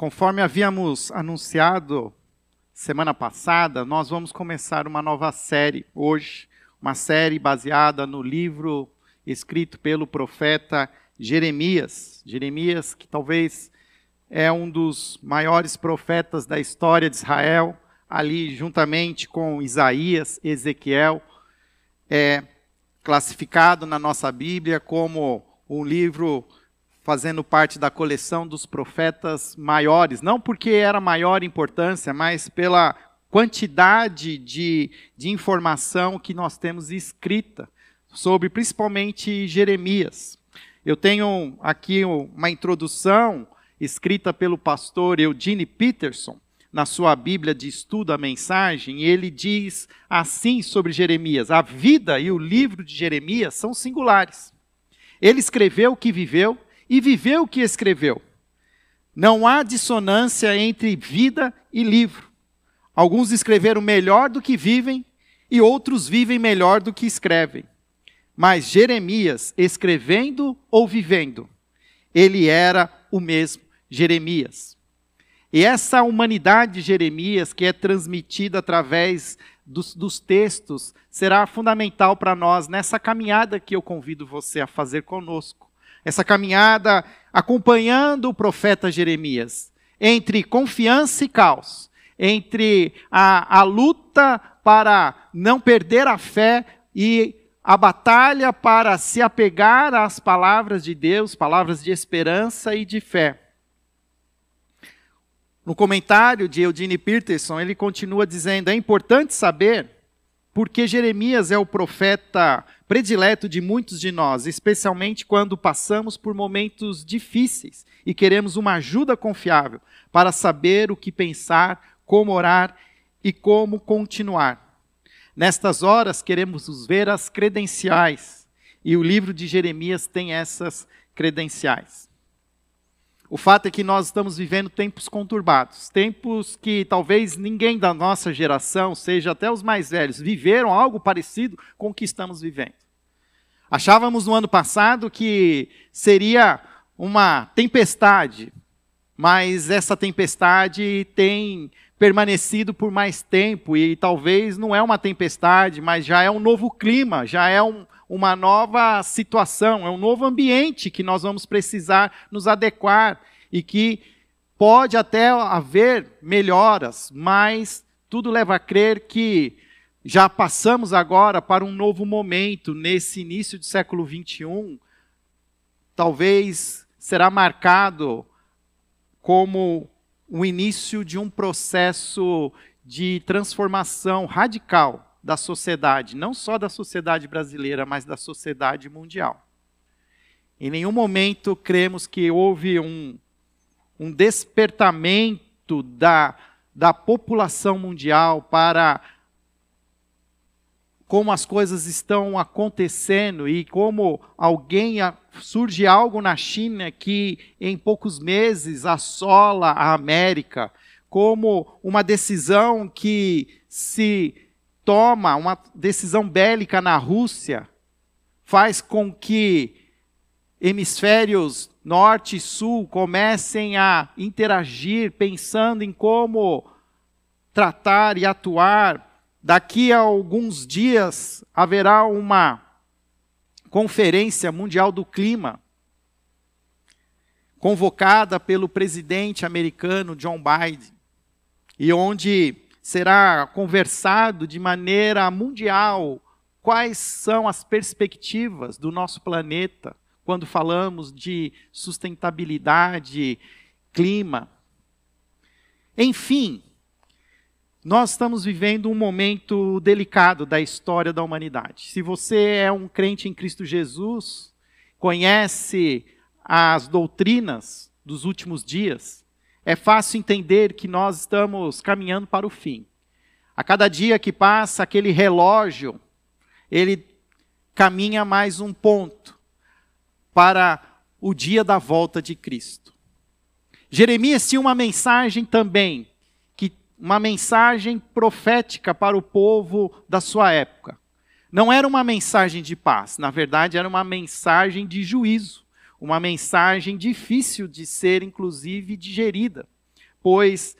Conforme havíamos anunciado semana passada, nós vamos começar uma nova série hoje, uma série baseada no livro escrito pelo profeta Jeremias. Jeremias, que talvez é um dos maiores profetas da história de Israel, ali juntamente com Isaías, Ezequiel, é classificado na nossa Bíblia como um livro fazendo parte da coleção dos profetas maiores, não porque era maior importância, mas pela quantidade de, de informação que nós temos escrita sobre principalmente Jeremias. Eu tenho aqui uma introdução escrita pelo pastor Eugene Peterson, na sua Bíblia de estudo a mensagem, e ele diz assim sobre Jeremias: a vida e o livro de Jeremias são singulares. Ele escreveu o que viveu e viveu o que escreveu. Não há dissonância entre vida e livro. Alguns escreveram melhor do que vivem e outros vivem melhor do que escrevem. Mas Jeremias, escrevendo ou vivendo, ele era o mesmo Jeremias. E essa humanidade de Jeremias, que é transmitida através dos, dos textos, será fundamental para nós nessa caminhada que eu convido você a fazer conosco essa caminhada acompanhando o profeta Jeremias, entre confiança e caos, entre a, a luta para não perder a fé e a batalha para se apegar às palavras de Deus, palavras de esperança e de fé. No comentário de Eugene Peterson, ele continua dizendo: é importante saber porque Jeremias é o profeta predileto de muitos de nós, especialmente quando passamos por momentos difíceis e queremos uma ajuda confiável para saber o que pensar, como orar e como continuar. Nestas horas, queremos ver as credenciais, e o livro de Jeremias tem essas credenciais. O fato é que nós estamos vivendo tempos conturbados, tempos que talvez ninguém da nossa geração, seja até os mais velhos, viveram algo parecido com o que estamos vivendo. Achávamos no ano passado que seria uma tempestade, mas essa tempestade tem permanecido por mais tempo e talvez não é uma tempestade, mas já é um novo clima, já é um, uma nova situação, é um novo ambiente que nós vamos precisar nos adequar e que pode até haver melhoras, mas tudo leva a crer que já passamos agora para um novo momento nesse início do século 21. Talvez será marcado como o início de um processo de transformação radical da sociedade, não só da sociedade brasileira, mas da sociedade mundial. Em nenhum momento cremos que houve um, um despertamento da, da população mundial para como as coisas estão acontecendo e como alguém surge algo na China que em poucos meses assola a América, como uma decisão que se toma uma decisão bélica na Rússia faz com que hemisférios norte e sul comecem a interagir pensando em como tratar e atuar. Daqui a alguns dias haverá uma conferência mundial do clima convocada pelo presidente americano John Biden e onde será conversado de maneira mundial quais são as perspectivas do nosso planeta quando falamos de sustentabilidade, clima. Enfim, nós estamos vivendo um momento delicado da história da humanidade. Se você é um crente em Cristo Jesus, conhece as doutrinas dos últimos dias, é fácil entender que nós estamos caminhando para o fim. A cada dia que passa, aquele relógio, ele caminha mais um ponto para o dia da volta de Cristo. Jeremias tinha uma mensagem também, que uma mensagem profética para o povo da sua época. Não era uma mensagem de paz, na verdade era uma mensagem de juízo uma mensagem difícil de ser, inclusive, digerida. pois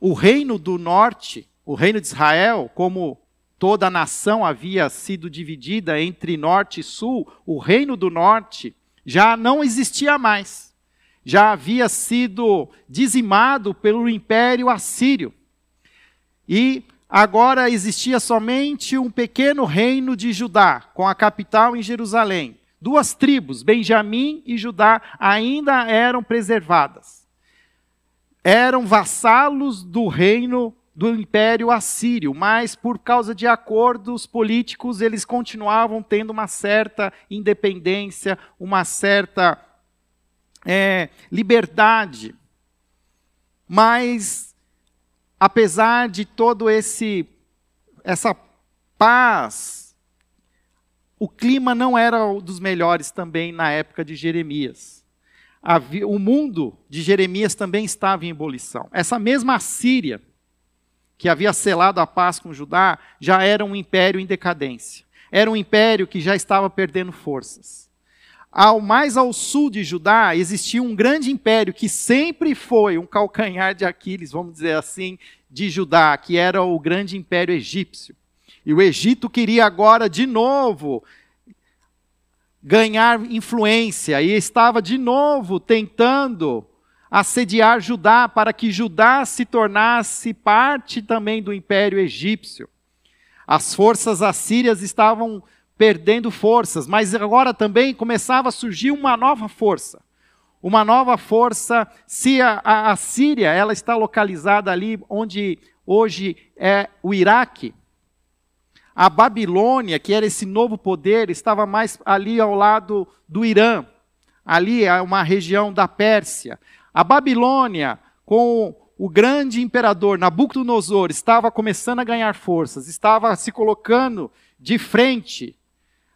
o reino do norte, o reino de Israel, como toda a nação havia sido dividida entre norte e sul, o reino do norte já não existia mais. Já havia sido dizimado pelo império assírio. E agora existia somente um pequeno reino de Judá, com a capital em Jerusalém. Duas tribos, Benjamim e Judá, ainda eram preservadas. Eram vassalos do reino do Império Assírio, mas por causa de acordos políticos eles continuavam tendo uma certa independência, uma certa é, liberdade. Mas apesar de todo esse essa paz, o clima não era dos melhores também na época de Jeremias. o mundo de Jeremias também estava em ebulição. Essa mesma Síria que havia selado a paz com Judá, já era um império em decadência. Era um império que já estava perdendo forças. Ao mais ao sul de Judá existia um grande império que sempre foi um calcanhar de Aquiles, vamos dizer assim, de Judá, que era o grande império egípcio. E o Egito queria agora de novo ganhar influência e estava de novo tentando assediar Judá, para que Judá se tornasse parte também do império egípcio. As forças assírias estavam perdendo forças, mas agora também começava a surgir uma nova força. Uma nova força, se a, a, a Síria ela está localizada ali onde hoje é o Iraque, a Babilônia, que era esse novo poder, estava mais ali ao lado do Irã. Ali é uma região da Pérsia. A Babilônia, com o grande imperador Nabucodonosor, estava começando a ganhar forças, estava se colocando de frente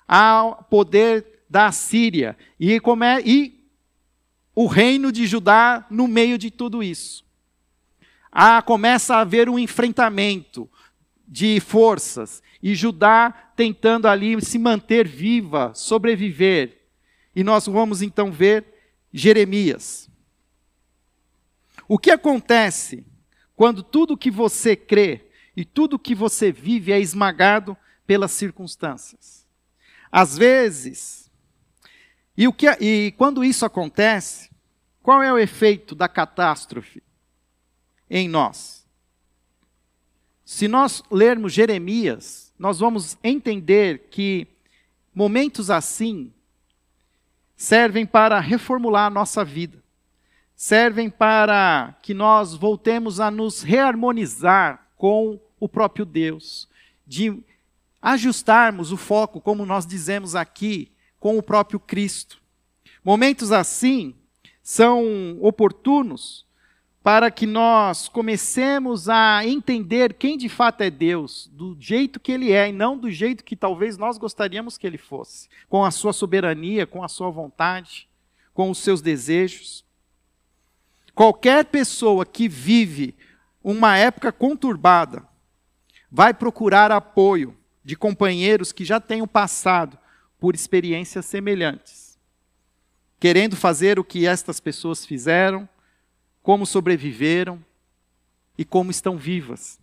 ao poder da Síria. E, come, e o reino de Judá no meio de tudo isso. Ah, começa a haver um enfrentamento de forças e Judá tentando ali se manter viva, sobreviver. E nós vamos então ver Jeremias. O que acontece quando tudo que você crê e tudo que você vive é esmagado pelas circunstâncias? Às vezes, e, o que, e quando isso acontece, qual é o efeito da catástrofe em nós? Se nós lermos Jeremias, nós vamos entender que momentos assim servem para reformular a nossa vida servem para que nós voltemos a nos reharmonizar com o próprio Deus, de ajustarmos o foco, como nós dizemos aqui, com o próprio Cristo. Momentos assim são oportunos para que nós comecemos a entender quem de fato é Deus, do jeito que Ele é, e não do jeito que talvez nós gostaríamos que Ele fosse, com a sua soberania, com a sua vontade, com os seus desejos. Qualquer pessoa que vive uma época conturbada vai procurar apoio de companheiros que já tenham passado por experiências semelhantes, querendo fazer o que estas pessoas fizeram, como sobreviveram e como estão vivas.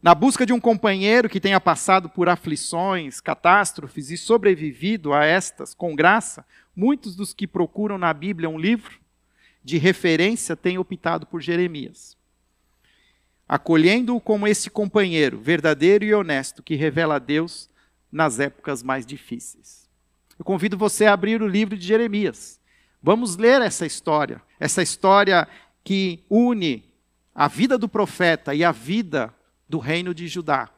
Na busca de um companheiro que tenha passado por aflições, catástrofes e sobrevivido a estas com graça, muitos dos que procuram na Bíblia um livro de referência tem optado por Jeremias. Acolhendo-o como esse companheiro verdadeiro e honesto que revela a Deus nas épocas mais difíceis. Eu convido você a abrir o livro de Jeremias. Vamos ler essa história, essa história que une a vida do profeta e a vida do reino de Judá.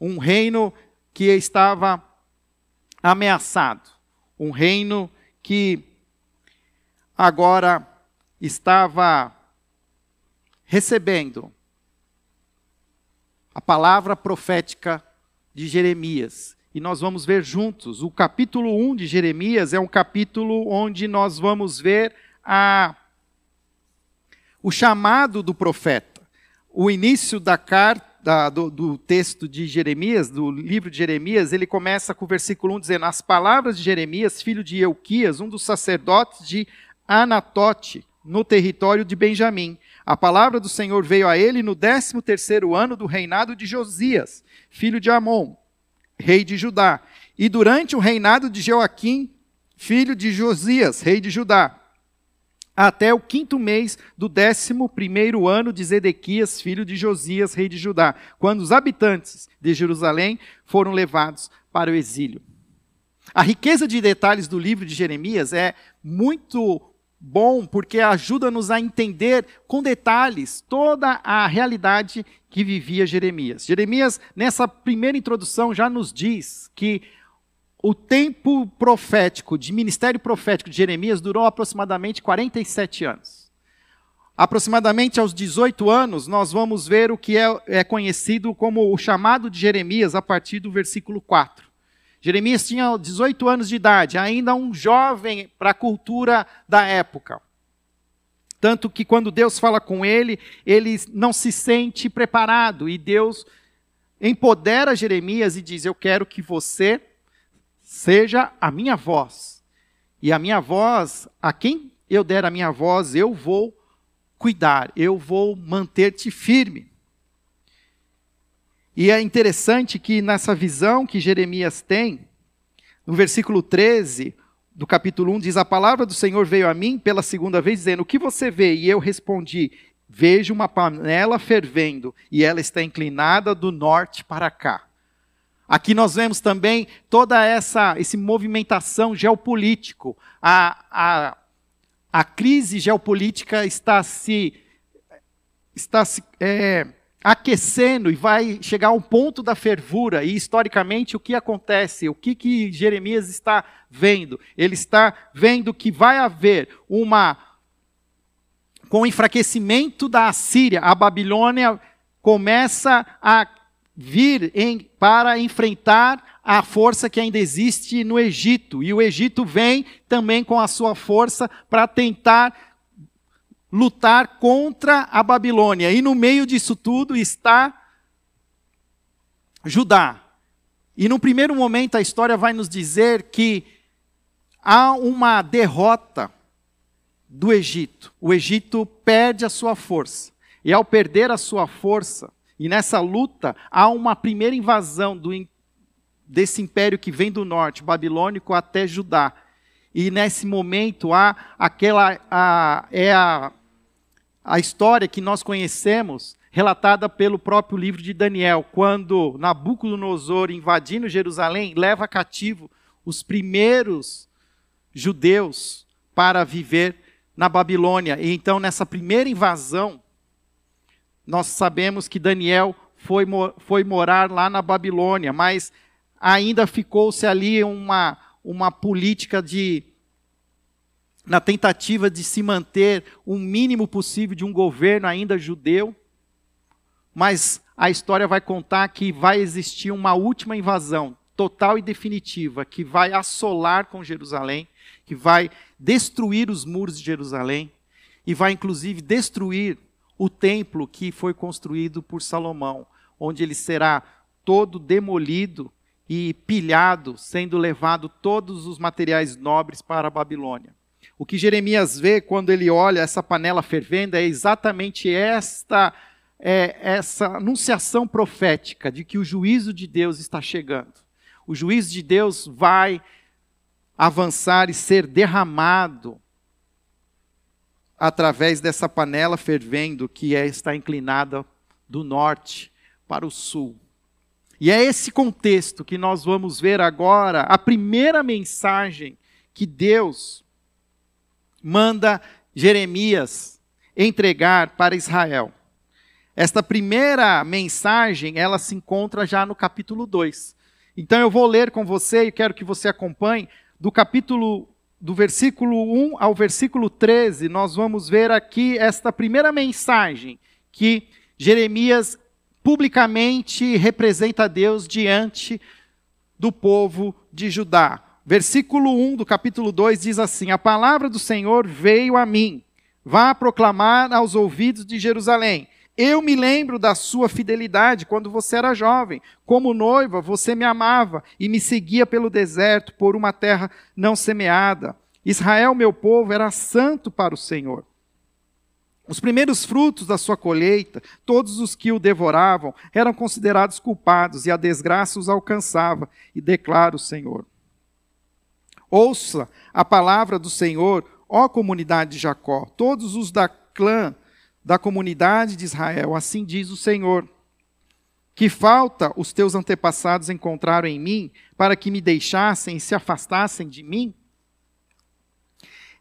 Um reino que estava ameaçado, um reino que agora estava recebendo a palavra profética de Jeremias. E nós vamos ver juntos. O capítulo 1 de Jeremias é um capítulo onde nós vamos ver a, o chamado do profeta. O início da carta, do, do, texto de Jeremias, do livro de Jeremias, ele começa com o versículo 1 dizendo: As palavras de Jeremias, filho de Euquias, um dos sacerdotes de Anatote, no território de Benjamim. A palavra do Senhor veio a ele no décimo terceiro ano do reinado de Josias, filho de Amon, rei de Judá, e durante o reinado de Joaquim, filho de Josias, rei de Judá, até o quinto mês do décimo primeiro ano de Zedequias, filho de Josias, rei de Judá, quando os habitantes de Jerusalém foram levados para o exílio. A riqueza de detalhes do livro de Jeremias é muito bom porque ajuda-nos a entender com detalhes toda a realidade que vivia Jeremias. Jeremias, nessa primeira introdução, já nos diz que o tempo profético, de ministério profético de Jeremias durou aproximadamente 47 anos. Aproximadamente aos 18 anos, nós vamos ver o que é, é conhecido como o chamado de Jeremias a partir do versículo 4. Jeremias tinha 18 anos de idade, ainda um jovem para a cultura da época. Tanto que quando Deus fala com ele, ele não se sente preparado e Deus empodera Jeremias e diz: Eu quero que você seja a minha voz. E a minha voz, a quem eu der a minha voz, eu vou cuidar, eu vou manter-te firme. E é interessante que nessa visão que Jeremias tem, no versículo 13 do capítulo 1, diz: A palavra do Senhor veio a mim pela segunda vez, dizendo: O que você vê? E eu respondi: Vejo uma panela fervendo, e ela está inclinada do norte para cá. Aqui nós vemos também toda essa, essa movimentação geopolítico. A, a, a crise geopolítica está se, está se é, aquecendo e vai chegar ao ponto da fervura. E historicamente, o que acontece? O que, que Jeremias está vendo? Ele está vendo que vai haver uma. Com o enfraquecimento da Assíria, a Babilônia começa a vir em, para enfrentar a força que ainda existe no Egito. E o Egito vem também com a sua força para tentar lutar contra a Babilônia. E no meio disso tudo está Judá. E no primeiro momento a história vai nos dizer que há uma derrota do Egito. O Egito perde a sua força. E ao perder a sua força, e nessa luta há uma primeira invasão do, desse império que vem do norte, babilônico, até Judá. E nesse momento há aquela a, é a, a história que nós conhecemos, relatada pelo próprio livro de Daniel, quando Nabucodonosor, invadindo Jerusalém, leva cativo os primeiros judeus para viver na Babilônia. E então, nessa primeira invasão, nós sabemos que Daniel foi, foi morar lá na Babilônia, mas ainda ficou-se ali uma, uma política de. na tentativa de se manter o mínimo possível de um governo ainda judeu. Mas a história vai contar que vai existir uma última invasão total e definitiva que vai assolar com Jerusalém, que vai destruir os muros de Jerusalém e vai inclusive destruir o templo que foi construído por Salomão, onde ele será todo demolido e pilhado, sendo levado todos os materiais nobres para a Babilônia. O que Jeremias vê quando ele olha essa panela fervendo é exatamente esta é, essa anunciação profética de que o juízo de Deus está chegando. O juízo de Deus vai avançar e ser derramado através dessa panela fervendo que é, está inclinada do norte para o sul. E é esse contexto que nós vamos ver agora, a primeira mensagem que Deus manda Jeremias entregar para Israel. Esta primeira mensagem, ela se encontra já no capítulo 2. Então eu vou ler com você e quero que você acompanhe do capítulo do versículo 1 ao versículo 13, nós vamos ver aqui esta primeira mensagem que Jeremias publicamente representa Deus diante do povo de Judá. Versículo 1 do capítulo 2 diz assim: A palavra do Senhor veio a mim. Vá proclamar aos ouvidos de Jerusalém. Eu me lembro da sua fidelidade quando você era jovem. Como noiva, você me amava e me seguia pelo deserto, por uma terra não semeada. Israel, meu povo, era santo para o Senhor. Os primeiros frutos da sua colheita, todos os que o devoravam, eram considerados culpados e a desgraça os alcançava, e declara o Senhor. Ouça a palavra do Senhor, ó comunidade de Jacó, todos os da clã da comunidade de Israel, assim diz o Senhor. Que falta os teus antepassados encontraram em mim para que me deixassem e se afastassem de mim?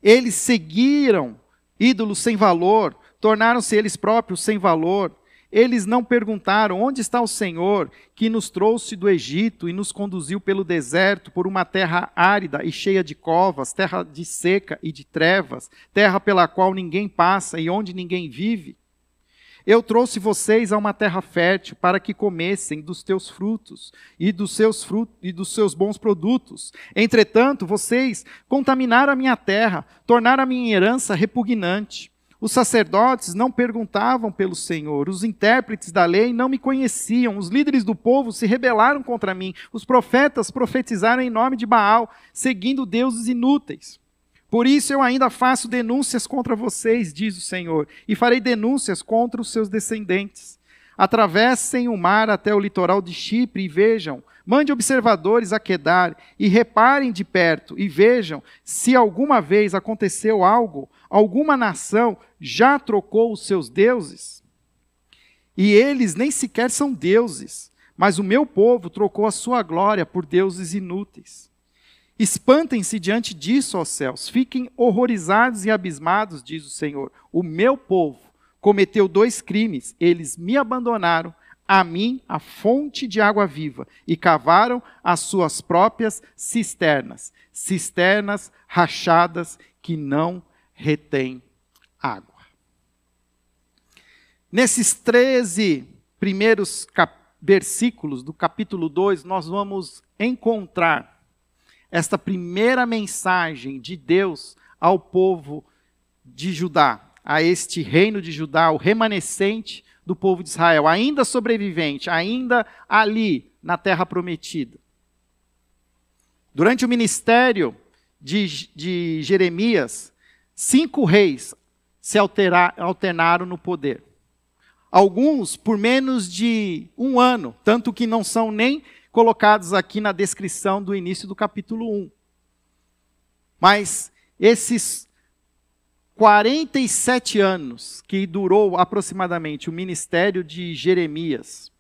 Eles seguiram ídolos sem valor, tornaram-se eles próprios sem valor. Eles não perguntaram: onde está o Senhor que nos trouxe do Egito e nos conduziu pelo deserto, por uma terra árida e cheia de covas, terra de seca e de trevas, terra pela qual ninguém passa e onde ninguém vive? Eu trouxe vocês a uma terra fértil para que comessem dos teus frutos e dos seus frutos e dos seus bons produtos. Entretanto, vocês contaminaram a minha terra, tornaram a minha herança repugnante. Os sacerdotes não perguntavam pelo Senhor, os intérpretes da lei não me conheciam, os líderes do povo se rebelaram contra mim, os profetas profetizaram em nome de Baal, seguindo deuses inúteis. Por isso eu ainda faço denúncias contra vocês, diz o Senhor, e farei denúncias contra os seus descendentes. Atravessem o mar até o litoral de Chipre e vejam, mande observadores a Quedar e reparem de perto e vejam se alguma vez aconteceu algo, alguma nação já trocou os seus deuses. E eles nem sequer são deuses, mas o meu povo trocou a sua glória por deuses inúteis. Espantem-se diante disso, ó céus, fiquem horrorizados e abismados, diz o Senhor. O meu povo cometeu dois crimes, eles me abandonaram, a mim, a fonte de água viva, e cavaram as suas próprias cisternas, cisternas rachadas que não retêm água. Nesses 13 primeiros versículos do capítulo 2, nós vamos encontrar esta primeira mensagem de Deus ao povo de Judá, a este reino de Judá, o remanescente do povo de Israel, ainda sobrevivente, ainda ali na terra prometida. Durante o ministério de, de Jeremias, cinco reis se altera, alternaram no poder. Alguns por menos de um ano, tanto que não são nem colocados aqui na descrição do início do capítulo 1. Mas esses 47 anos que durou aproximadamente o ministério de Jeremias,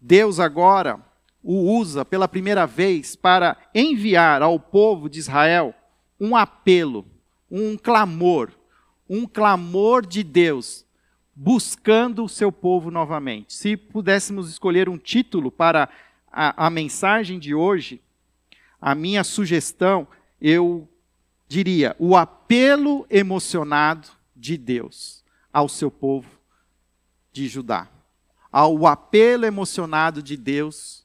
Deus agora o usa pela primeira vez para enviar ao povo de Israel um apelo, um clamor, um clamor de Deus buscando o seu povo novamente. Se pudéssemos escolher um título para a, a mensagem de hoje, a minha sugestão, eu diria: o apelo emocionado de Deus ao seu povo de Judá. Ao apelo emocionado de Deus,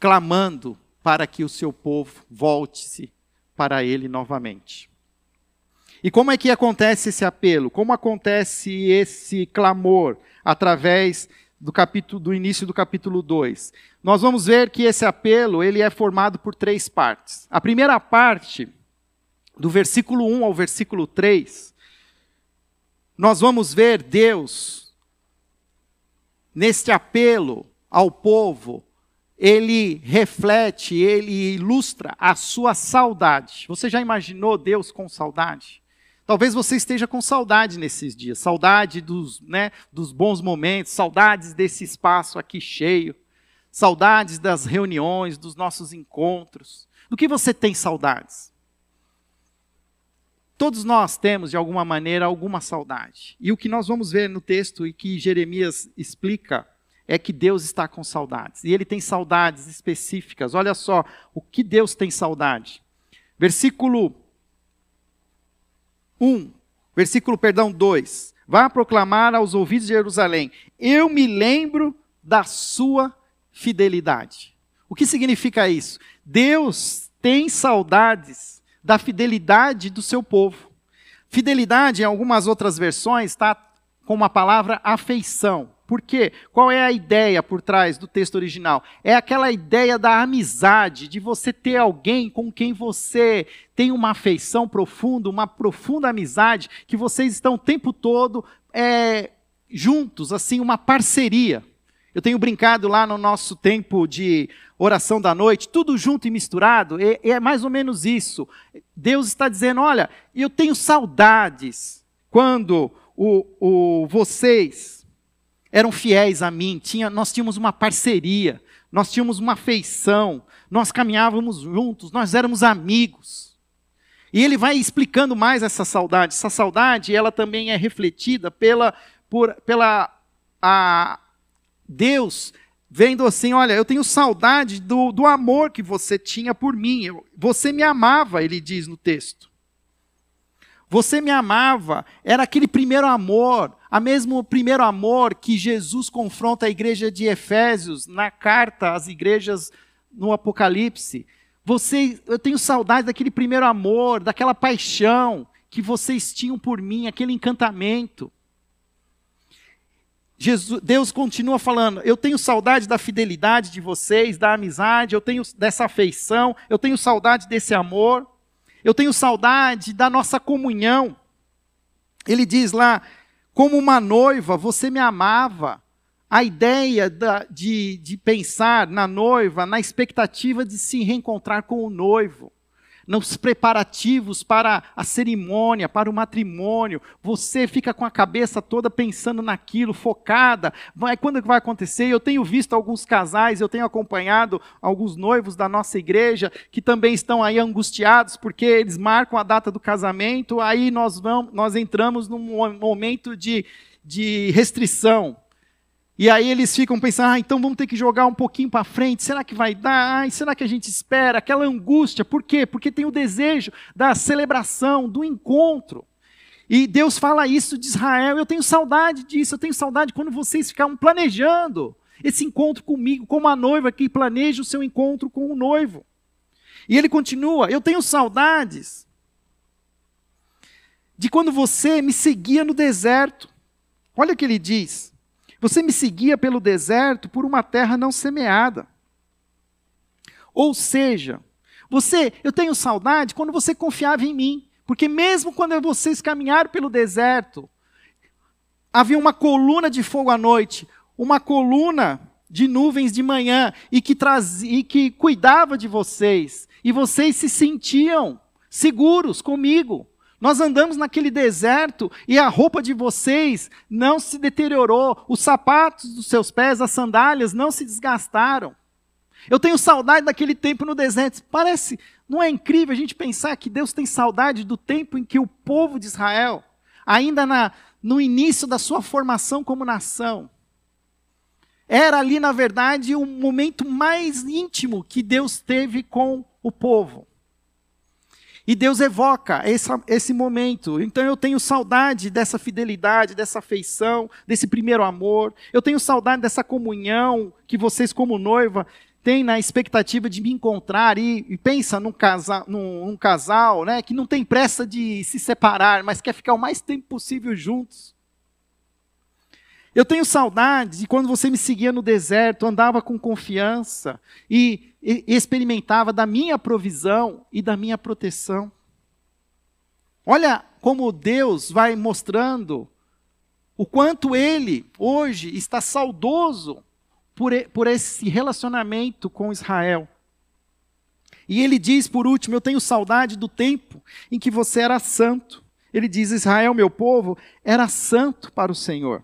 clamando para que o seu povo volte-se para ele novamente. E como é que acontece esse apelo? Como acontece esse clamor através do capítulo do início do capítulo 2? Nós vamos ver que esse apelo, ele é formado por três partes. A primeira parte, do versículo 1 ao versículo 3, nós vamos ver Deus neste apelo ao povo, ele reflete, ele ilustra a sua saudade. Você já imaginou Deus com saudade? Talvez você esteja com saudade nesses dias, saudade dos, né, dos bons momentos, saudades desse espaço aqui cheio, saudades das reuniões, dos nossos encontros. Do que você tem saudades? Todos nós temos, de alguma maneira, alguma saudade. E o que nós vamos ver no texto e que Jeremias explica é que Deus está com saudades. E ele tem saudades específicas. Olha só o que Deus tem saudade. Versículo 1, versículo, perdão, 2. Vá proclamar aos ouvidos de Jerusalém: Eu me lembro da sua fidelidade. O que significa isso? Deus tem saudades da fidelidade do seu povo. Fidelidade, em algumas outras versões, está com uma palavra afeição. Por quê? Qual é a ideia por trás do texto original? É aquela ideia da amizade, de você ter alguém com quem você tem uma afeição profunda, uma profunda amizade, que vocês estão o tempo todo é, juntos, assim, uma parceria. Eu tenho brincado lá no nosso tempo de oração da noite, tudo junto e misturado, e, é mais ou menos isso. Deus está dizendo: olha, eu tenho saudades quando o, o, vocês eram fiéis a mim, tinha, nós tínhamos uma parceria, nós tínhamos uma afeição, nós caminhávamos juntos, nós éramos amigos. E ele vai explicando mais essa saudade. Essa saudade, ela também é refletida pela, por, pela a Deus vendo assim, olha, eu tenho saudade do, do amor que você tinha por mim. Eu, você me amava, ele diz no texto. Você me amava, era aquele primeiro amor, a mesmo primeiro amor que Jesus confronta a igreja de Efésios na carta às igrejas no Apocalipse. Você, eu tenho saudade daquele primeiro amor, daquela paixão que vocês tinham por mim, aquele encantamento. Jesus, Deus continua falando: eu tenho saudade da fidelidade de vocês, da amizade, eu tenho dessa afeição, eu tenho saudade desse amor. Eu tenho saudade da nossa comunhão. Ele diz lá: como uma noiva, você me amava. A ideia da, de, de pensar na noiva, na expectativa de se reencontrar com o noivo nos preparativos para a cerimônia, para o matrimônio, você fica com a cabeça toda pensando naquilo, focada. Vai, quando vai acontecer? Eu tenho visto alguns casais, eu tenho acompanhado alguns noivos da nossa igreja que também estão aí angustiados porque eles marcam a data do casamento, aí nós vamos, nós entramos num momento de, de restrição. E aí eles ficam pensando, ah, então vamos ter que jogar um pouquinho para frente, será que vai dar? Ai, será que a gente espera? Aquela angústia, por quê? Porque tem o desejo da celebração, do encontro. E Deus fala isso de Israel, eu tenho saudade disso, eu tenho saudade quando vocês ficavam planejando esse encontro comigo, como a noiva que planeja o seu encontro com o noivo. E ele continua, eu tenho saudades de quando você me seguia no deserto. Olha o que ele diz. Você me seguia pelo deserto por uma terra não semeada. Ou seja, você, eu tenho saudade quando você confiava em mim, porque mesmo quando vocês caminharam pelo deserto, havia uma coluna de fogo à noite, uma coluna de nuvens de manhã e que trazia, e que cuidava de vocês, e vocês se sentiam seguros comigo. Nós andamos naquele deserto e a roupa de vocês não se deteriorou, os sapatos dos seus pés, as sandálias não se desgastaram. Eu tenho saudade daquele tempo no deserto. Parece, não é incrível a gente pensar que Deus tem saudade do tempo em que o povo de Israel, ainda na, no início da sua formação como nação, era ali, na verdade, o momento mais íntimo que Deus teve com o povo. E Deus evoca esse, esse momento. Então eu tenho saudade dessa fidelidade, dessa afeição, desse primeiro amor. Eu tenho saudade dessa comunhão que vocês, como noiva, têm na expectativa de me encontrar. E, e pensa num, casa, num, num casal né, que não tem pressa de se separar, mas quer ficar o mais tempo possível juntos. Eu tenho saudade de quando você me seguia no deserto, andava com confiança e experimentava da minha provisão e da minha proteção. Olha como Deus vai mostrando o quanto Ele hoje está saudoso por, por esse relacionamento com Israel. E ele diz, por último, eu tenho saudade do tempo em que você era santo. Ele diz: Israel, meu povo, era santo para o Senhor.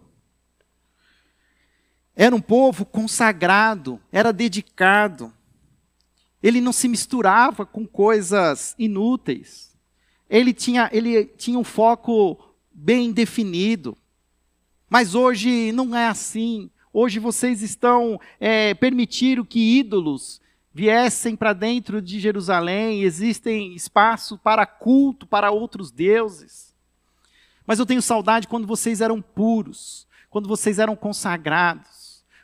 Era um povo consagrado, era dedicado. Ele não se misturava com coisas inúteis. Ele tinha, ele tinha um foco bem definido. Mas hoje não é assim. Hoje vocês estão é, permitindo que ídolos viessem para dentro de Jerusalém, existem espaço para culto para outros deuses. Mas eu tenho saudade quando vocês eram puros, quando vocês eram consagrados,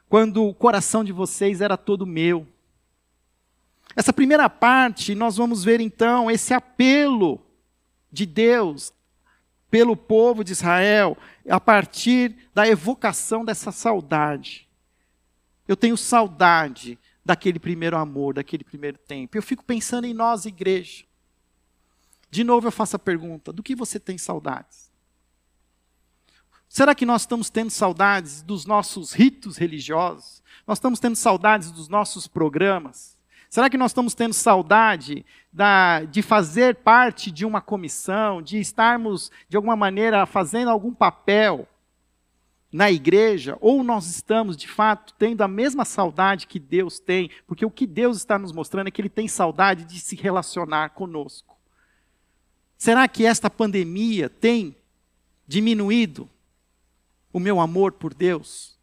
quando o coração de vocês era todo meu. Essa primeira parte, nós vamos ver então esse apelo de Deus pelo povo de Israel a partir da evocação dessa saudade. Eu tenho saudade daquele primeiro amor, daquele primeiro tempo. Eu fico pensando em nós, igreja. De novo eu faço a pergunta: do que você tem saudades? Será que nós estamos tendo saudades dos nossos ritos religiosos? Nós estamos tendo saudades dos nossos programas? Será que nós estamos tendo saudade da, de fazer parte de uma comissão, de estarmos, de alguma maneira, fazendo algum papel na igreja? Ou nós estamos, de fato, tendo a mesma saudade que Deus tem? Porque o que Deus está nos mostrando é que Ele tem saudade de se relacionar conosco. Será que esta pandemia tem diminuído o meu amor por Deus?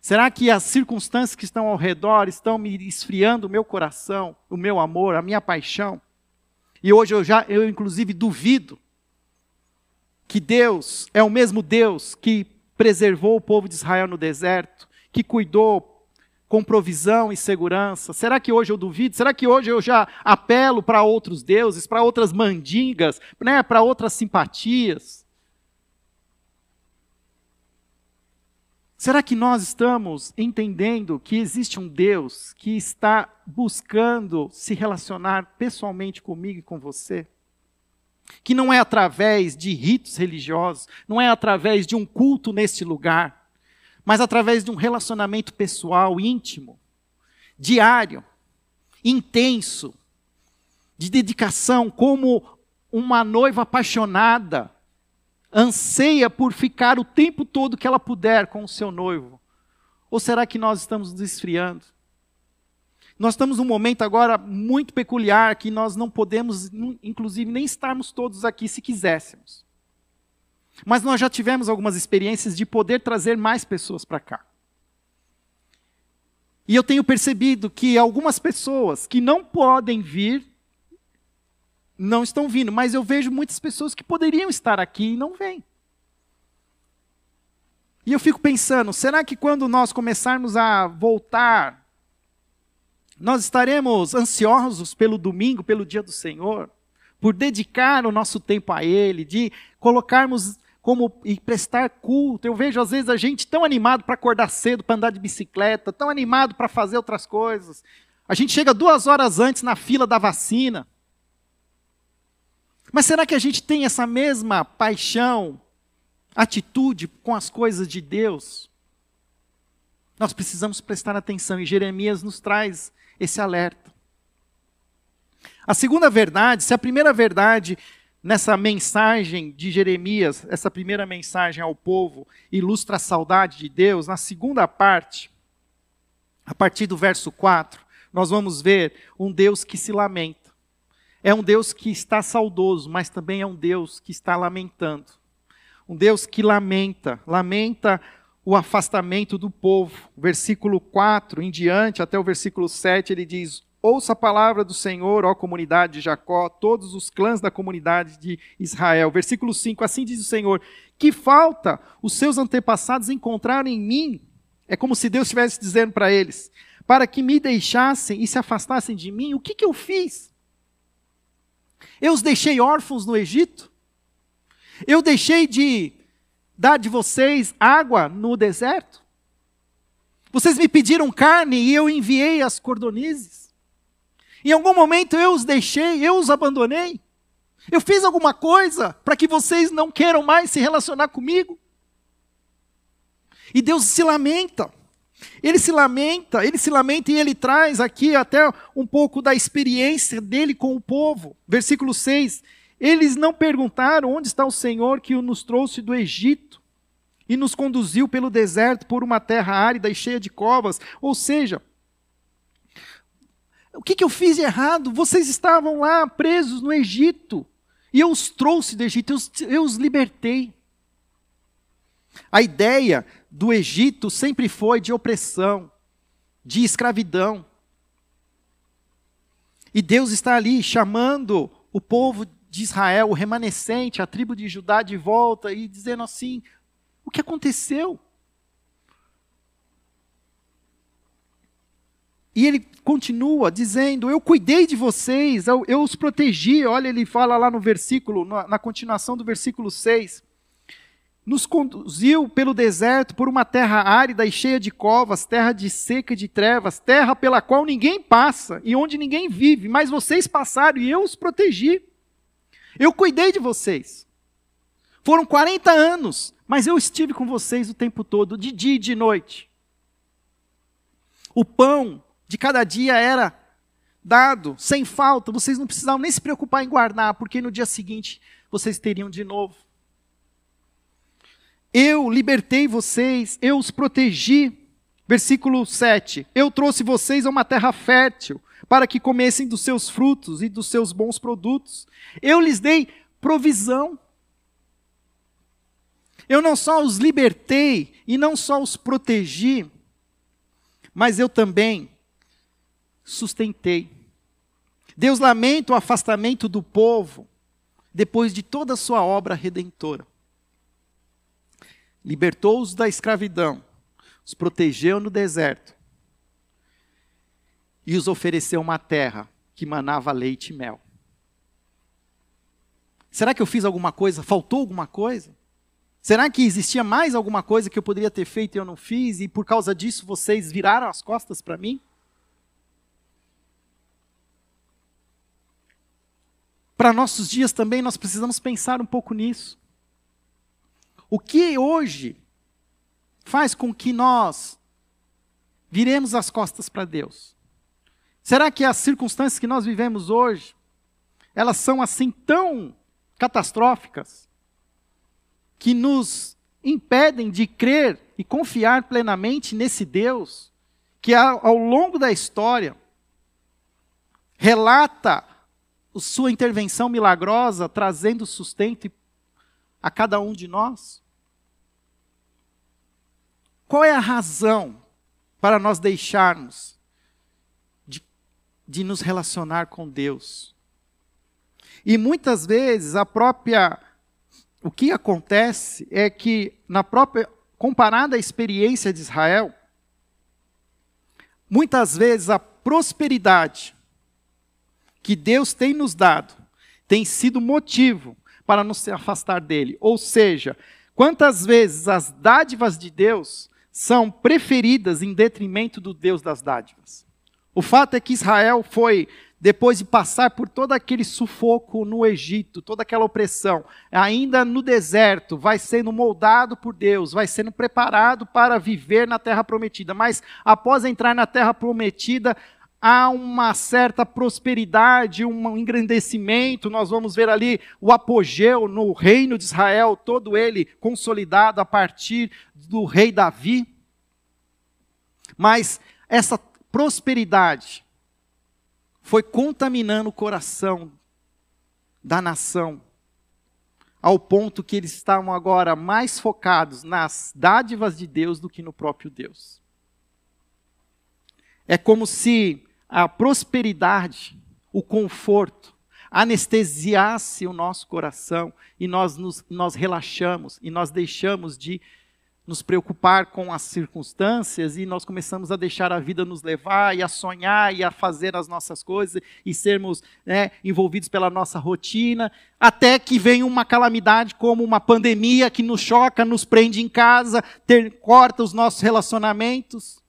Será que as circunstâncias que estão ao redor estão me esfriando o meu coração, o meu amor, a minha paixão? E hoje eu já, eu inclusive duvido que Deus é o mesmo Deus que preservou o povo de Israel no deserto, que cuidou com provisão e segurança. Será que hoje eu duvido? Será que hoje eu já apelo para outros deuses, para outras mandingas, né, para outras simpatias? Será que nós estamos entendendo que existe um Deus que está buscando se relacionar pessoalmente comigo e com você? Que não é através de ritos religiosos, não é através de um culto neste lugar, mas através de um relacionamento pessoal, íntimo, diário, intenso, de dedicação, como uma noiva apaixonada anseia por ficar o tempo todo que ela puder com o seu noivo? Ou será que nós estamos nos esfriando? Nós estamos num momento agora muito peculiar que nós não podemos, inclusive, nem estarmos todos aqui se quiséssemos. Mas nós já tivemos algumas experiências de poder trazer mais pessoas para cá. E eu tenho percebido que algumas pessoas que não podem vir não estão vindo, mas eu vejo muitas pessoas que poderiam estar aqui e não vêm. E eu fico pensando, será que quando nós começarmos a voltar, nós estaremos ansiosos pelo domingo, pelo dia do Senhor, por dedicar o nosso tempo a Ele, de colocarmos como e prestar culto. Eu vejo às vezes a gente tão animado para acordar cedo, para andar de bicicleta, tão animado para fazer outras coisas. A gente chega duas horas antes na fila da vacina. Mas será que a gente tem essa mesma paixão, atitude com as coisas de Deus? Nós precisamos prestar atenção e Jeremias nos traz esse alerta. A segunda verdade, se a primeira verdade nessa mensagem de Jeremias, essa primeira mensagem ao povo, ilustra a saudade de Deus, na segunda parte, a partir do verso 4, nós vamos ver um Deus que se lamenta. É um Deus que está saudoso, mas também é um Deus que está lamentando. Um Deus que lamenta, lamenta o afastamento do povo. Versículo 4 em diante, até o versículo 7, ele diz: Ouça a palavra do Senhor, ó comunidade de Jacó, todos os clãs da comunidade de Israel. Versículo 5: Assim diz o Senhor: Que falta os seus antepassados encontraram em mim? É como se Deus estivesse dizendo para eles: Para que me deixassem e se afastassem de mim, o que, que eu fiz? Eu os deixei órfãos no Egito? Eu deixei de dar de vocês água no deserto? Vocês me pediram carne e eu enviei as cordonizes? Em algum momento eu os deixei, eu os abandonei? Eu fiz alguma coisa para que vocês não queiram mais se relacionar comigo? E Deus se lamenta. Ele se lamenta, ele se lamenta e ele traz aqui até um pouco da experiência dele com o povo. Versículo 6. Eles não perguntaram onde está o Senhor que nos trouxe do Egito e nos conduziu pelo deserto por uma terra árida e cheia de covas. Ou seja, o que, que eu fiz de errado? Vocês estavam lá presos no Egito e eu os trouxe do Egito, eu os, eu os libertei. A ideia do Egito sempre foi de opressão, de escravidão. E Deus está ali chamando o povo de Israel, o remanescente, a tribo de Judá de volta e dizendo assim: o que aconteceu? e ele continua dizendo: Eu cuidei de vocês, eu, eu os protegi. Olha, ele fala lá no versículo, na, na continuação do versículo 6 nos conduziu pelo deserto por uma terra árida e cheia de covas, terra de seca e de trevas, terra pela qual ninguém passa e onde ninguém vive, mas vocês passaram e eu os protegi. Eu cuidei de vocês. Foram 40 anos, mas eu estive com vocês o tempo todo, de dia e de noite. O pão de cada dia era dado, sem falta, vocês não precisavam nem se preocupar em guardar, porque no dia seguinte vocês teriam de novo. Eu libertei vocês, eu os protegi. Versículo 7. Eu trouxe vocês a uma terra fértil, para que comessem dos seus frutos e dos seus bons produtos. Eu lhes dei provisão. Eu não só os libertei e não só os protegi, mas eu também sustentei. Deus lamenta o afastamento do povo depois de toda a sua obra redentora libertou-os da escravidão, os protegeu no deserto e os ofereceu uma terra que manava leite e mel. Será que eu fiz alguma coisa? Faltou alguma coisa? Será que existia mais alguma coisa que eu poderia ter feito e eu não fiz, e por causa disso vocês viraram as costas para mim? Para nossos dias também nós precisamos pensar um pouco nisso. O que hoje faz com que nós viremos as costas para Deus? Será que as circunstâncias que nós vivemos hoje, elas são assim tão catastróficas que nos impedem de crer e confiar plenamente nesse Deus que ao longo da história relata sua intervenção milagrosa trazendo sustento e a cada um de nós? Qual é a razão para nós deixarmos de, de nos relacionar com Deus? E muitas vezes a própria. O que acontece é que, na própria. Comparada à experiência de Israel, muitas vezes a prosperidade que Deus tem nos dado tem sido motivo para nos afastar dele. Ou seja, quantas vezes as dádivas de Deus são preferidas em detrimento do Deus das dádivas. O fato é que Israel foi, depois de passar por todo aquele sufoco no Egito, toda aquela opressão, ainda no deserto, vai sendo moldado por Deus, vai sendo preparado para viver na terra prometida. Mas após entrar na terra prometida, há uma certa prosperidade, um engrandecimento. Nós vamos ver ali o apogeu no reino de Israel, todo ele consolidado a partir do rei Davi. Mas essa prosperidade foi contaminando o coração da nação, ao ponto que eles estavam agora mais focados nas dádivas de Deus do que no próprio Deus. É como se a prosperidade, o conforto, anestesiasse o nosso coração e nós, nos, nós relaxamos e nós deixamos de nos preocupar com as circunstâncias e nós começamos a deixar a vida nos levar e a sonhar e a fazer as nossas coisas e sermos né, envolvidos pela nossa rotina, até que vem uma calamidade como uma pandemia que nos choca, nos prende em casa, ter, corta os nossos relacionamentos.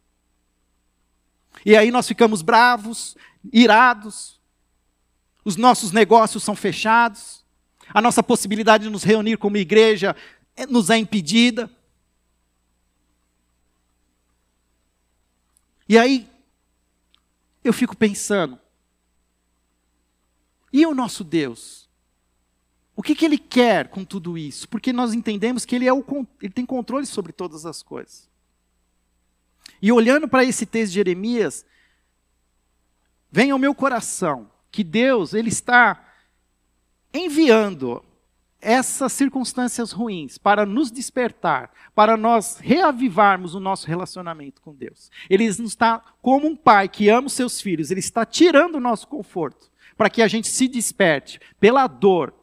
E aí nós ficamos bravos, irados, os nossos negócios são fechados, a nossa possibilidade de nos reunir como igreja é, nos é impedida. E aí eu fico pensando, e o nosso Deus? O que, que Ele quer com tudo isso? Porque nós entendemos que Ele, é o, ele tem controle sobre todas as coisas. E olhando para esse texto de Jeremias, vem ao meu coração que Deus ele está enviando essas circunstâncias ruins para nos despertar, para nós reavivarmos o nosso relacionamento com Deus. Ele está como um pai que ama os seus filhos, ele está tirando o nosso conforto, para que a gente se desperte pela dor,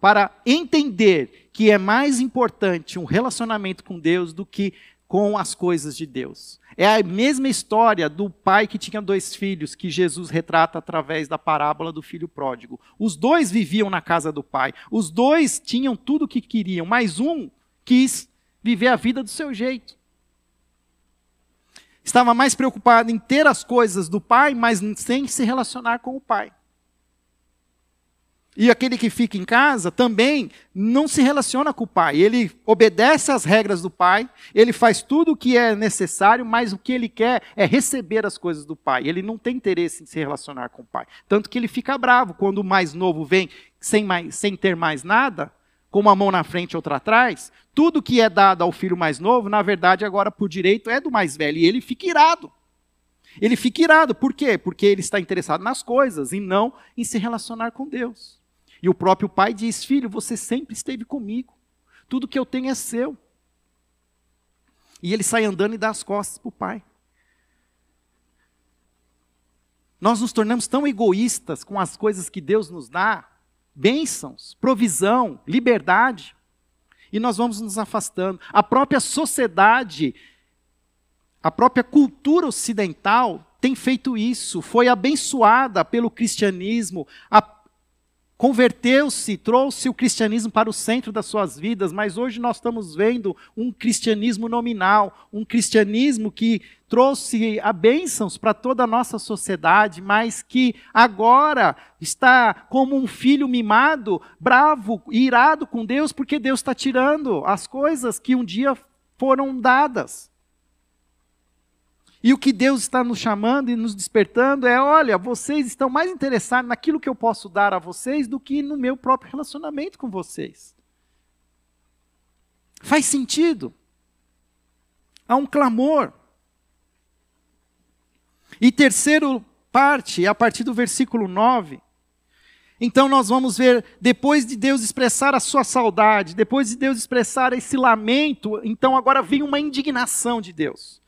para entender que é mais importante um relacionamento com Deus do que com as coisas de Deus. É a mesma história do pai que tinha dois filhos, que Jesus retrata através da parábola do filho pródigo. Os dois viviam na casa do pai, os dois tinham tudo o que queriam, mas um quis viver a vida do seu jeito. Estava mais preocupado em ter as coisas do pai, mas sem se relacionar com o pai. E aquele que fica em casa também não se relaciona com o pai. Ele obedece às regras do pai, ele faz tudo o que é necessário, mas o que ele quer é receber as coisas do pai. Ele não tem interesse em se relacionar com o pai. Tanto que ele fica bravo quando o mais novo vem sem, mais, sem ter mais nada, com uma mão na frente e outra atrás. Tudo que é dado ao filho mais novo, na verdade, agora por direito é do mais velho. E ele fica irado. Ele fica irado. Por quê? Porque ele está interessado nas coisas e não em se relacionar com Deus. E o próprio pai diz: Filho, você sempre esteve comigo. Tudo que eu tenho é seu. E ele sai andando e dá as costas para o pai. Nós nos tornamos tão egoístas com as coisas que Deus nos dá bênçãos, provisão, liberdade e nós vamos nos afastando. A própria sociedade, a própria cultura ocidental tem feito isso, foi abençoada pelo cristianismo, a converteu-se, trouxe o cristianismo para o centro das suas vidas, mas hoje nós estamos vendo um cristianismo nominal, um cristianismo que trouxe a bênçãos para toda a nossa sociedade, mas que agora está como um filho mimado, bravo, irado com Deus, porque Deus está tirando as coisas que um dia foram dadas. E o que Deus está nos chamando e nos despertando é: olha, vocês estão mais interessados naquilo que eu posso dar a vocês do que no meu próprio relacionamento com vocês. Faz sentido. Há um clamor. E terceiro parte, a partir do versículo 9. Então nós vamos ver, depois de Deus expressar a sua saudade, depois de Deus expressar esse lamento, então agora vem uma indignação de Deus.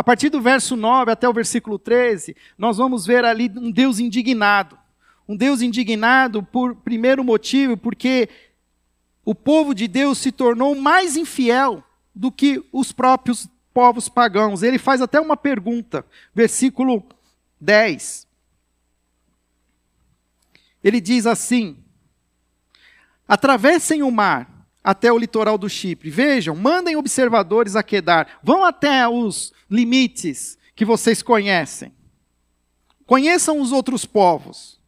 A partir do verso 9 até o versículo 13, nós vamos ver ali um Deus indignado. Um Deus indignado por primeiro motivo, porque o povo de Deus se tornou mais infiel do que os próprios povos pagãos. Ele faz até uma pergunta, versículo 10. Ele diz assim: Atravessem o mar até o litoral do Chipre. Vejam, mandem observadores a Quedar. Vão até os limites que vocês conhecem. Conheçam os outros povos.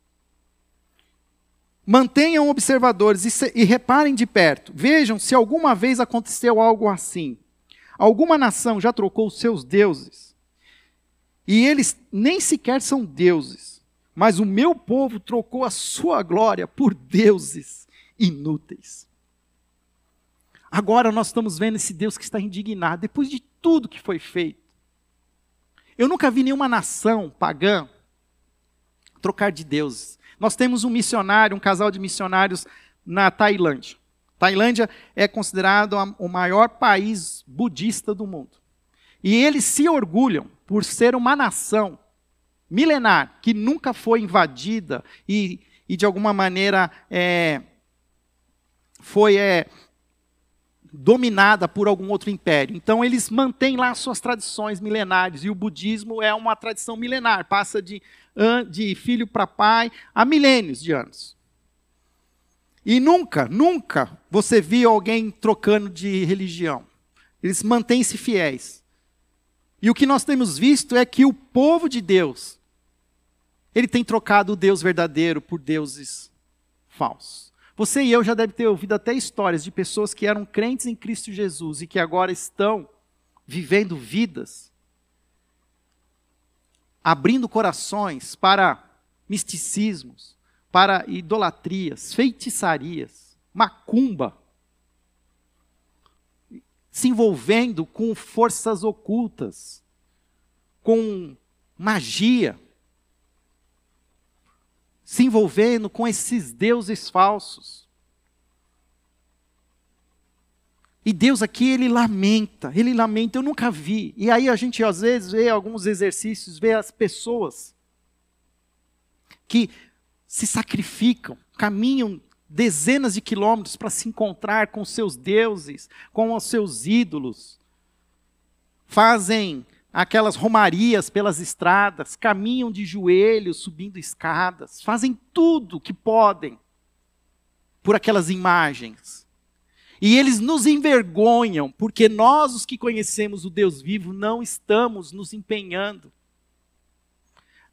Mantenham observadores e, se, e reparem de perto. Vejam se alguma vez aconteceu algo assim. Alguma nação já trocou os seus deuses. E eles nem sequer são deuses. Mas o meu povo trocou a sua glória por deuses inúteis. Agora nós estamos vendo esse Deus que está indignado, depois de tudo que foi feito. Eu nunca vi nenhuma nação pagã trocar de deuses. Nós temos um missionário, um casal de missionários na Tailândia. Tailândia é considerado o maior país budista do mundo. E eles se orgulham por ser uma nação milenar, que nunca foi invadida e, e de alguma maneira, é, foi é, dominada por algum outro império. Então eles mantêm lá suas tradições milenares e o budismo é uma tradição milenar, passa de, de filho para pai há milênios de anos. E nunca, nunca você viu alguém trocando de religião. Eles mantêm-se fiéis. E o que nós temos visto é que o povo de Deus, ele tem trocado o Deus verdadeiro por deuses falsos. Você e eu já deve ter ouvido até histórias de pessoas que eram crentes em Cristo Jesus e que agora estão vivendo vidas, abrindo corações para misticismos, para idolatrias, feitiçarias, macumba, se envolvendo com forças ocultas, com magia se envolvendo com esses deuses falsos. E Deus aqui, ele lamenta, ele lamenta, eu nunca vi. E aí a gente às vezes vê alguns exercícios, vê as pessoas que se sacrificam, caminham dezenas de quilômetros para se encontrar com seus deuses, com os seus ídolos. Fazem aquelas romarias pelas estradas, caminham de joelhos subindo escadas, fazem tudo que podem por aquelas imagens. E eles nos envergonham, porque nós, os que conhecemos o Deus vivo, não estamos nos empenhando.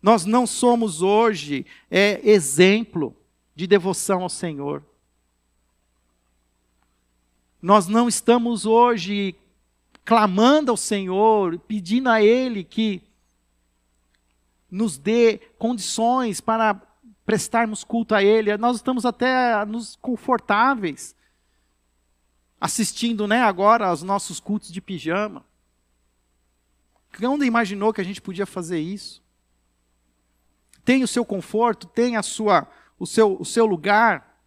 Nós não somos hoje é, exemplo de devoção ao Senhor. Nós não estamos hoje clamando ao Senhor, pedindo a Ele que nos dê condições para prestarmos culto a Ele. Nós estamos até nos confortáveis assistindo, né, agora aos nossos cultos de pijama. Quando imaginou que a gente podia fazer isso? Tem o seu conforto, tem a sua, o seu, o seu lugar,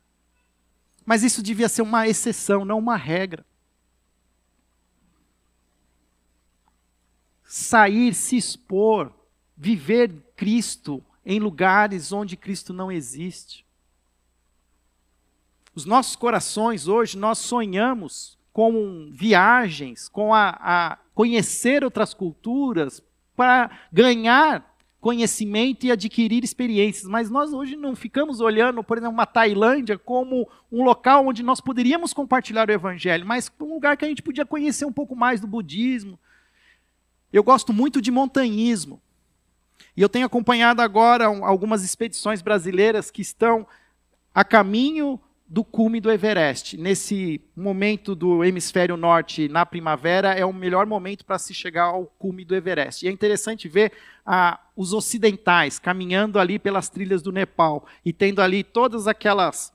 mas isso devia ser uma exceção, não uma regra. Sair, se expor, viver Cristo em lugares onde Cristo não existe. Os nossos corações hoje, nós sonhamos com viagens, com a, a conhecer outras culturas, para ganhar conhecimento e adquirir experiências. Mas nós hoje não ficamos olhando, por exemplo, uma Tailândia como um local onde nós poderíamos compartilhar o Evangelho, mas um lugar que a gente podia conhecer um pouco mais do budismo, eu gosto muito de montanhismo. E eu tenho acompanhado agora algumas expedições brasileiras que estão a caminho do cume do Everest. Nesse momento do hemisfério norte, na primavera, é o melhor momento para se chegar ao cume do Everest. E é interessante ver ah, os ocidentais caminhando ali pelas trilhas do Nepal e tendo ali todas aquelas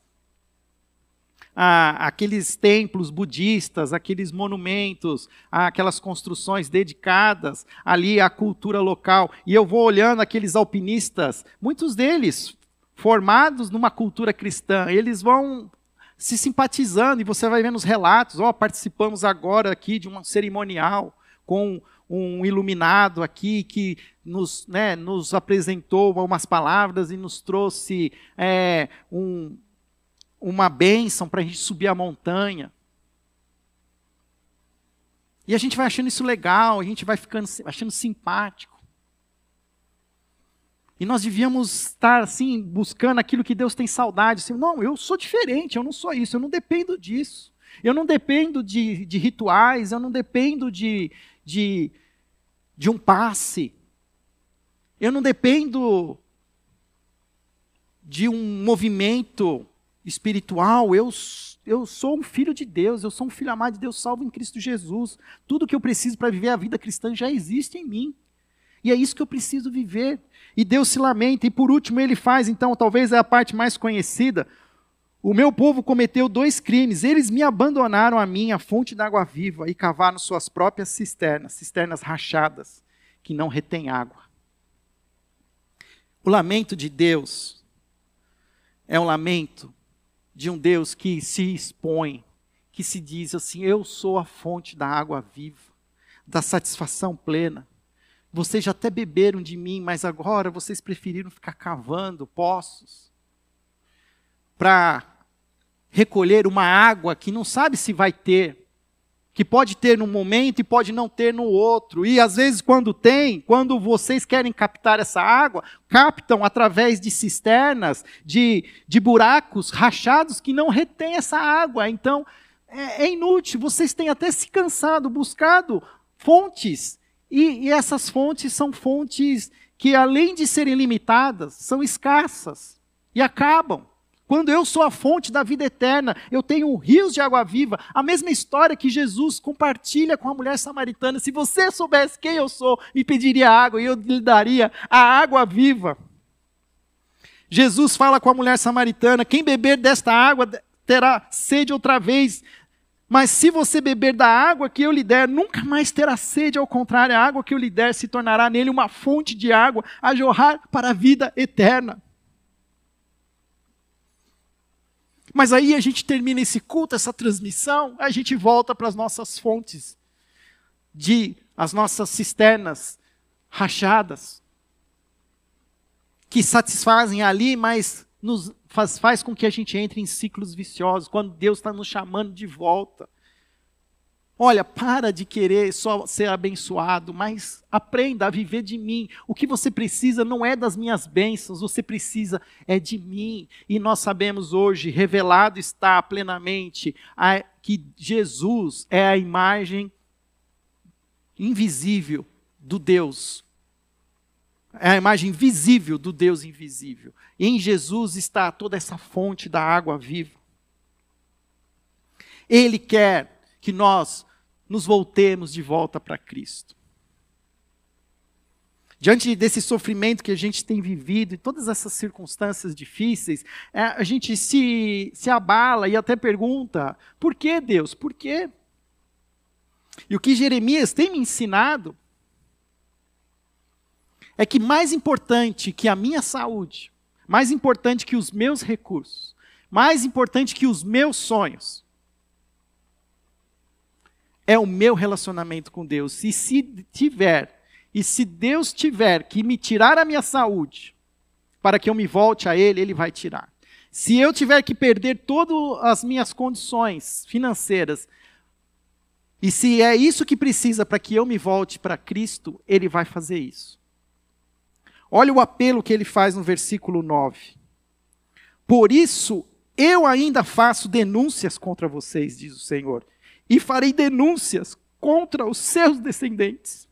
aqueles templos budistas, aqueles monumentos, aquelas construções dedicadas ali à cultura local. E eu vou olhando aqueles alpinistas, muitos deles formados numa cultura cristã, eles vão se simpatizando e você vai vendo os relatos, ó, oh, participamos agora aqui de um cerimonial com um iluminado aqui que nos, né, nos apresentou umas palavras e nos trouxe é, um, uma bênção para a gente subir a montanha. E a gente vai achando isso legal, a gente vai ficando achando simpático. E nós devíamos estar assim, buscando aquilo que Deus tem saudade. Assim, não, eu sou diferente, eu não sou isso, eu não dependo disso. Eu não dependo de, de rituais, eu não dependo de, de, de um passe. Eu não dependo de um movimento espiritual, eu, eu sou um filho de Deus, eu sou um filho amado de Deus, salvo em Cristo Jesus. Tudo que eu preciso para viver a vida cristã já existe em mim. E é isso que eu preciso viver. E Deus se lamenta. E por último, ele faz, então, talvez é a parte mais conhecida. O meu povo cometeu dois crimes. Eles me abandonaram a mim, a fonte da água viva, e cavaram suas próprias cisternas, cisternas rachadas, que não retêm água. O lamento de Deus é um lamento de um Deus que se expõe, que se diz assim: Eu sou a fonte da água viva, da satisfação plena. Vocês já até beberam de mim, mas agora vocês preferiram ficar cavando poços para recolher uma água que não sabe se vai ter que pode ter num momento e pode não ter no outro. E às vezes, quando tem, quando vocês querem captar essa água, captam através de cisternas, de, de buracos rachados que não retém essa água. Então, é, é inútil. Vocês têm até se cansado, buscado fontes. E, e essas fontes são fontes que, além de serem limitadas, são escassas e acabam. Quando eu sou a fonte da vida eterna, eu tenho rios de água viva. A mesma história que Jesus compartilha com a mulher samaritana. Se você soubesse quem eu sou, me pediria água e eu lhe daria a água viva. Jesus fala com a mulher samaritana: quem beber desta água terá sede outra vez. Mas se você beber da água que eu lhe der, nunca mais terá sede, ao contrário, a água que eu lhe der se tornará nele uma fonte de água a jorrar para a vida eterna. Mas aí a gente termina esse culto, essa transmissão, a gente volta para as nossas fontes, de as nossas cisternas rachadas, que satisfazem ali, mas nos faz, faz com que a gente entre em ciclos viciosos, quando Deus está nos chamando de volta. Olha, para de querer só ser abençoado, mas aprenda a viver de mim. O que você precisa não é das minhas bênçãos, você precisa é de mim. E nós sabemos hoje, revelado está plenamente, a, que Jesus é a imagem invisível do Deus. É a imagem visível do Deus invisível. Em Jesus está toda essa fonte da água viva. Ele quer que nós nos voltemos de volta para Cristo. Diante desse sofrimento que a gente tem vivido e todas essas circunstâncias difíceis, é, a gente se, se abala e até pergunta: por que Deus? Por quê? E o que Jeremias tem me ensinado é que mais importante que a minha saúde, mais importante que os meus recursos, mais importante que os meus sonhos, é o meu relacionamento com Deus. E se tiver, e se Deus tiver que me tirar a minha saúde, para que eu me volte a Ele, Ele vai tirar. Se eu tiver que perder todas as minhas condições financeiras, e se é isso que precisa para que eu me volte para Cristo, Ele vai fazer isso. Olha o apelo que ele faz no versículo 9. Por isso eu ainda faço denúncias contra vocês, diz o Senhor e farei denúncias contra os seus descendentes.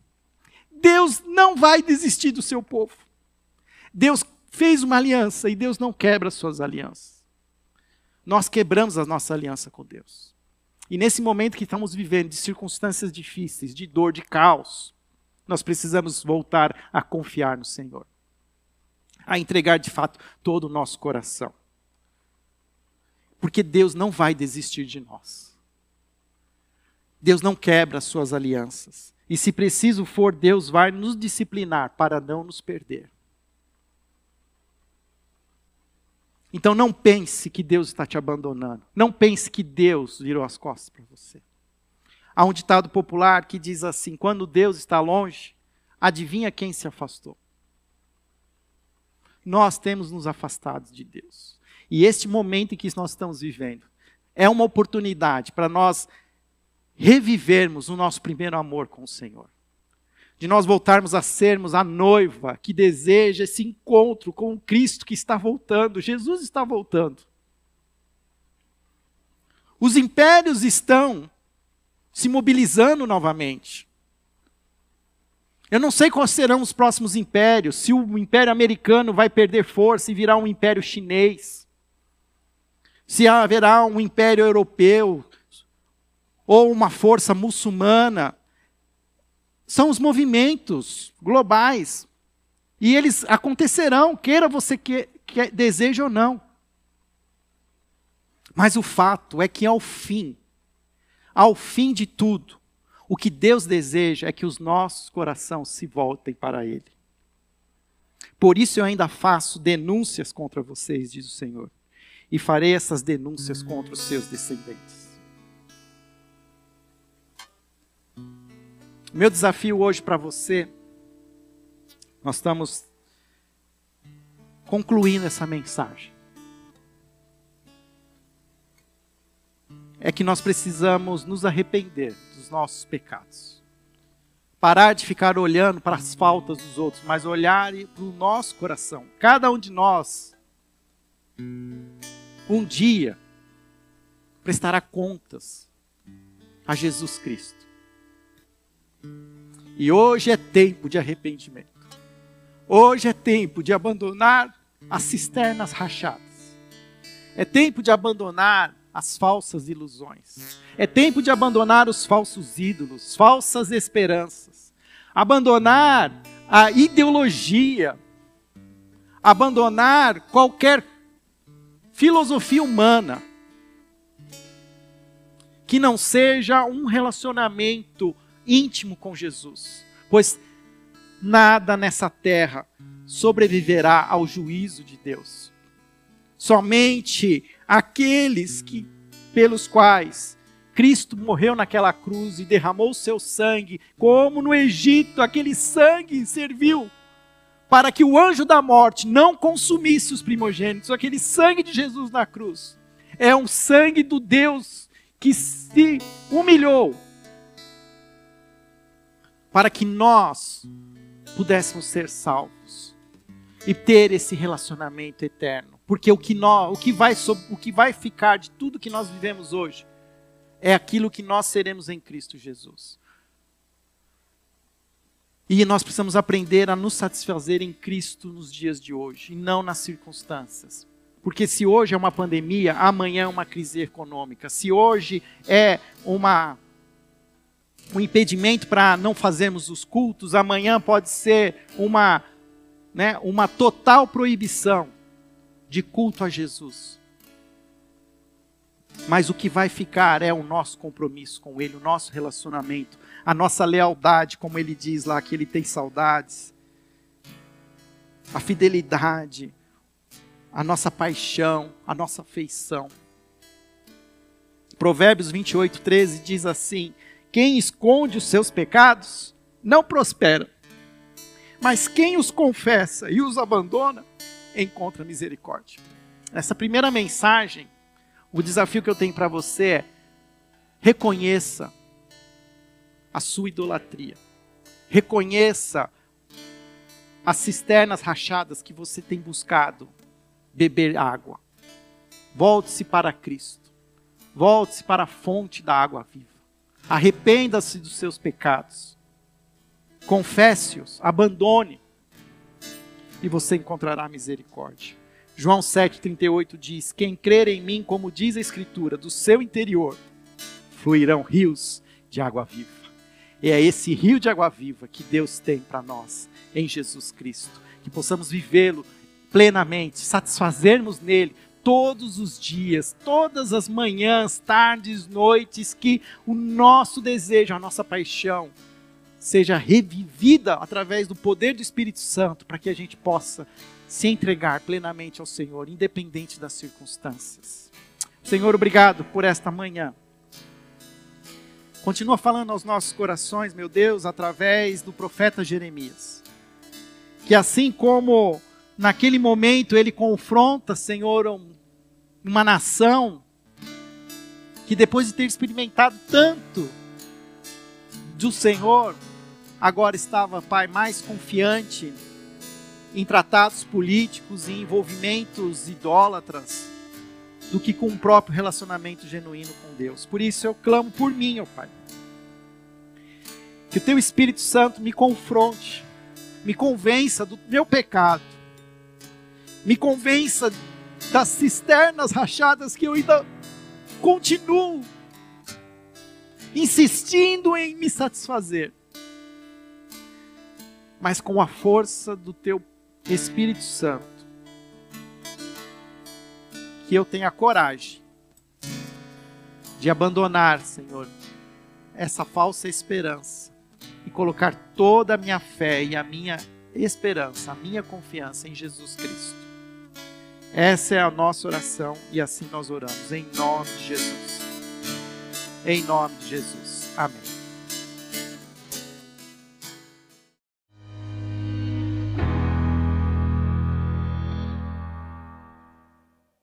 Deus não vai desistir do seu povo. Deus fez uma aliança e Deus não quebra suas alianças. Nós quebramos a nossa aliança com Deus. E nesse momento que estamos vivendo de circunstâncias difíceis, de dor, de caos, nós precisamos voltar a confiar no Senhor. A entregar de fato todo o nosso coração. Porque Deus não vai desistir de nós. Deus não quebra as suas alianças. E se preciso for, Deus vai nos disciplinar para não nos perder. Então não pense que Deus está te abandonando. Não pense que Deus virou as costas para você. Há um ditado popular que diz assim: quando Deus está longe, adivinha quem se afastou? Nós temos nos afastado de Deus. E este momento em que nós estamos vivendo é uma oportunidade para nós revivermos o nosso primeiro amor com o Senhor. De nós voltarmos a sermos a noiva que deseja esse encontro com o Cristo que está voltando. Jesus está voltando. Os impérios estão se mobilizando novamente. Eu não sei quais serão os próximos impérios, se o império americano vai perder força e virar um império chinês, se haverá um império europeu, ou uma força muçulmana. São os movimentos globais. E eles acontecerão, queira você que, que ou não. Mas o fato é que ao fim, ao fim de tudo, o que Deus deseja é que os nossos corações se voltem para Ele. Por isso eu ainda faço denúncias contra vocês, diz o Senhor, e farei essas denúncias contra os seus descendentes. Meu desafio hoje para você, nós estamos concluindo essa mensagem. É que nós precisamos nos arrepender dos nossos pecados. Parar de ficar olhando para as faltas dos outros, mas olhar para o nosso coração. Cada um de nós, um dia, prestará contas a Jesus Cristo. E hoje é tempo de arrependimento. Hoje é tempo de abandonar as cisternas rachadas. É tempo de abandonar as falsas ilusões. É tempo de abandonar os falsos ídolos, falsas esperanças. Abandonar a ideologia. Abandonar qualquer filosofia humana que não seja um relacionamento íntimo com Jesus, pois nada nessa terra sobreviverá ao juízo de Deus. Somente aqueles que pelos quais Cristo morreu naquela cruz e derramou seu sangue, como no Egito, aquele sangue serviu para que o anjo da morte não consumisse os primogênitos, aquele sangue de Jesus na cruz. É um sangue do Deus que se humilhou para que nós pudéssemos ser salvos e ter esse relacionamento eterno. Porque o que, nós, o, que vai, o que vai ficar de tudo que nós vivemos hoje é aquilo que nós seremos em Cristo Jesus. E nós precisamos aprender a nos satisfazer em Cristo nos dias de hoje e não nas circunstâncias. Porque se hoje é uma pandemia, amanhã é uma crise econômica. Se hoje é uma um impedimento para não fazermos os cultos, amanhã pode ser uma, né, uma total proibição de culto a Jesus. Mas o que vai ficar é o nosso compromisso com Ele, o nosso relacionamento, a nossa lealdade, como Ele diz lá, que Ele tem saudades, a fidelidade, a nossa paixão, a nossa afeição. Provérbios 28, 13 diz assim: quem esconde os seus pecados não prospera, mas quem os confessa e os abandona encontra misericórdia. Essa primeira mensagem, o desafio que eu tenho para você é: reconheça a sua idolatria, reconheça as cisternas rachadas que você tem buscado beber água. Volte-se para Cristo, volte-se para a fonte da água viva. Arrependa-se dos seus pecados. Confesse-os, abandone. E você encontrará misericórdia. João 7,38 diz: Quem crer em mim, como diz a Escritura, do seu interior fluirão rios de água viva. E é esse rio de água viva que Deus tem para nós em Jesus Cristo. Que possamos vivê-lo plenamente, satisfazermos nele, todos os dias, todas as manhãs, tardes, noites, que o nosso desejo, a nossa paixão seja revivida através do poder do Espírito Santo, para que a gente possa se entregar plenamente ao Senhor, independente das circunstâncias. Senhor, obrigado por esta manhã. Continua falando aos nossos corações, meu Deus, através do profeta Jeremias. Que assim como naquele momento ele confronta, Senhor, um uma nação que depois de ter experimentado tanto do Senhor, agora estava, Pai, mais confiante em tratados políticos e envolvimentos idólatras do que com o próprio relacionamento genuíno com Deus. Por isso eu clamo por mim, ó Pai. Que o Teu Espírito Santo me confronte, me convença do meu pecado, me convença das cisternas rachadas que eu ainda continuo insistindo em me satisfazer. Mas com a força do teu Espírito Santo, que eu tenha coragem de abandonar, Senhor, essa falsa esperança e colocar toda a minha fé e a minha esperança, a minha confiança em Jesus Cristo. Essa é a nossa oração e assim nós oramos, em nome de Jesus. Em nome de Jesus. Amém.